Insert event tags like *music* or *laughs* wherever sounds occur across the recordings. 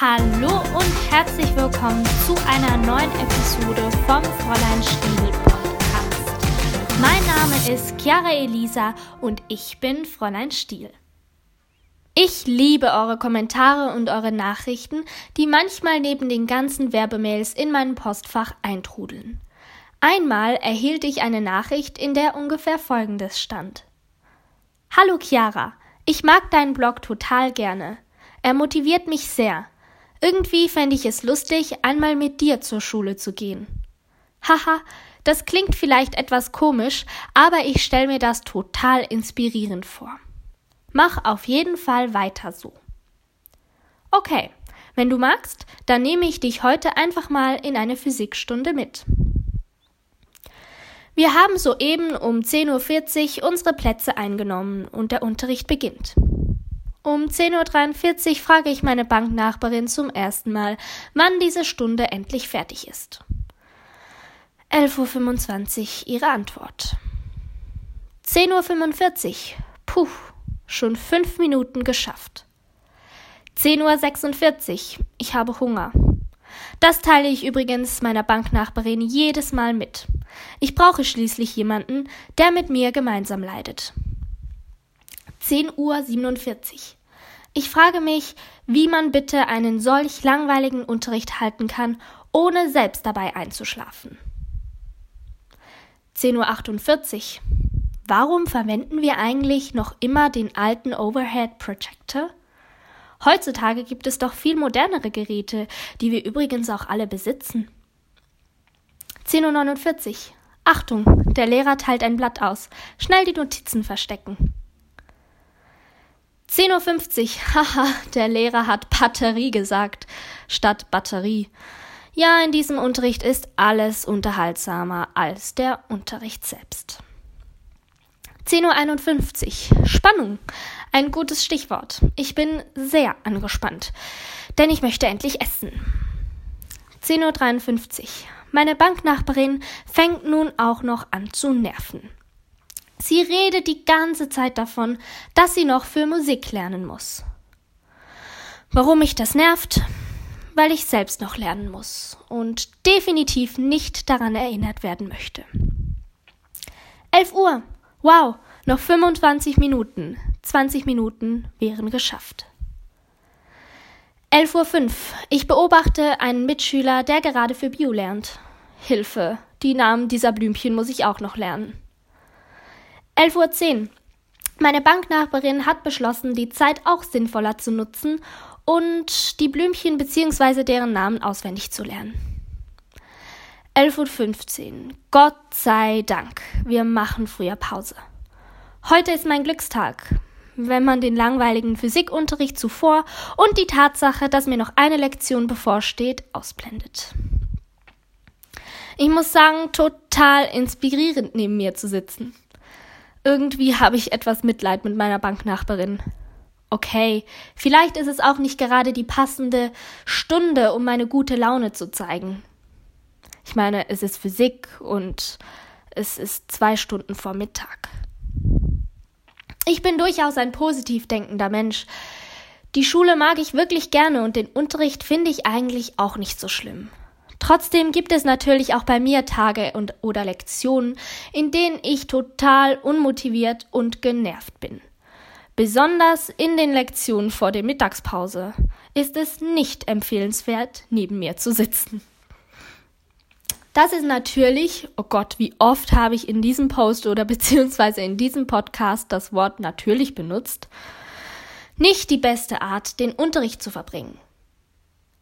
Hallo und herzlich willkommen zu einer neuen Episode vom Fräulein Stiel Podcast. Mein Name ist Chiara Elisa und ich bin Fräulein Stiel. Ich liebe eure Kommentare und eure Nachrichten, die manchmal neben den ganzen Werbemails in meinem Postfach eintrudeln. Einmal erhielt ich eine Nachricht, in der ungefähr Folgendes stand. Hallo Chiara, ich mag deinen Blog total gerne. Er motiviert mich sehr. Irgendwie fände ich es lustig, einmal mit dir zur Schule zu gehen. Haha, das klingt vielleicht etwas komisch, aber ich stelle mir das total inspirierend vor. Mach auf jeden Fall weiter so. Okay, wenn du magst, dann nehme ich dich heute einfach mal in eine Physikstunde mit. Wir haben soeben um 10.40 Uhr unsere Plätze eingenommen und der Unterricht beginnt. Um 10.43 Uhr frage ich meine Banknachbarin zum ersten Mal, wann diese Stunde endlich fertig ist. 11.25 Uhr ihre Antwort. 10.45 Uhr. Puh, schon fünf Minuten geschafft. 10.46 Uhr. Ich habe Hunger. Das teile ich übrigens meiner Banknachbarin jedes Mal mit. Ich brauche schließlich jemanden, der mit mir gemeinsam leidet. 10.47 Uhr. Ich frage mich, wie man bitte einen solch langweiligen Unterricht halten kann, ohne selbst dabei einzuschlafen. 10.48 Uhr. Warum verwenden wir eigentlich noch immer den alten Overhead Projector? Heutzutage gibt es doch viel modernere Geräte, die wir übrigens auch alle besitzen. 10.49 Uhr. Achtung, der Lehrer teilt ein Blatt aus. Schnell die Notizen verstecken. 10.50 Uhr. *laughs* Haha, der Lehrer hat Batterie gesagt statt Batterie. Ja, in diesem Unterricht ist alles unterhaltsamer als der Unterricht selbst. 10.51 Uhr. Spannung. Ein gutes Stichwort. Ich bin sehr angespannt, denn ich möchte endlich essen. 10.53 Uhr. Meine Banknachbarin fängt nun auch noch an zu nerven. Sie redet die ganze Zeit davon, dass sie noch für Musik lernen muss. Warum mich das nervt? Weil ich selbst noch lernen muss und definitiv nicht daran erinnert werden möchte. 11 Uhr. Wow, noch 25 Minuten. 20 Minuten wären geschafft. 11.05 Uhr. Ich beobachte einen Mitschüler, der gerade für Bio lernt. Hilfe, die Namen dieser Blümchen muss ich auch noch lernen. 11.10 Uhr. Meine Banknachbarin hat beschlossen, die Zeit auch sinnvoller zu nutzen und die Blümchen bzw. deren Namen auswendig zu lernen. 11.15 Uhr. Gott sei Dank, wir machen früher Pause. Heute ist mein Glückstag. Wenn man den langweiligen Physikunterricht zuvor und die Tatsache, dass mir noch eine Lektion bevorsteht, ausblendet. Ich muss sagen, total inspirierend neben mir zu sitzen. Irgendwie habe ich etwas Mitleid mit meiner Banknachbarin. Okay, vielleicht ist es auch nicht gerade die passende Stunde, um meine gute Laune zu zeigen. Ich meine, es ist Physik und es ist zwei Stunden vor Mittag. Ich bin durchaus ein positiv denkender Mensch. Die Schule mag ich wirklich gerne und den Unterricht finde ich eigentlich auch nicht so schlimm. Trotzdem gibt es natürlich auch bei mir Tage und oder Lektionen, in denen ich total unmotiviert und genervt bin. Besonders in den Lektionen vor der Mittagspause ist es nicht empfehlenswert, neben mir zu sitzen. Das ist natürlich, oh Gott, wie oft habe ich in diesem Post oder *laughs* beziehungsweise in diesem Podcast das Wort natürlich benutzt, nicht die beste Art, den Unterricht zu verbringen.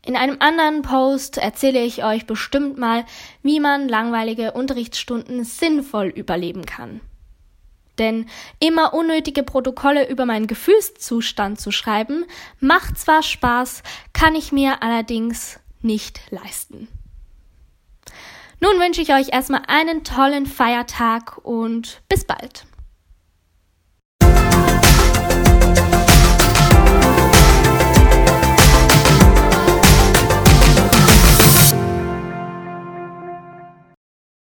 In einem anderen Post erzähle ich euch bestimmt mal, wie man langweilige Unterrichtsstunden sinnvoll überleben kann. Denn immer unnötige Protokolle über meinen Gefühlszustand zu schreiben, macht zwar Spaß, kann ich mir allerdings nicht leisten. Nun wünsche ich euch erstmal einen tollen Feiertag und bis bald.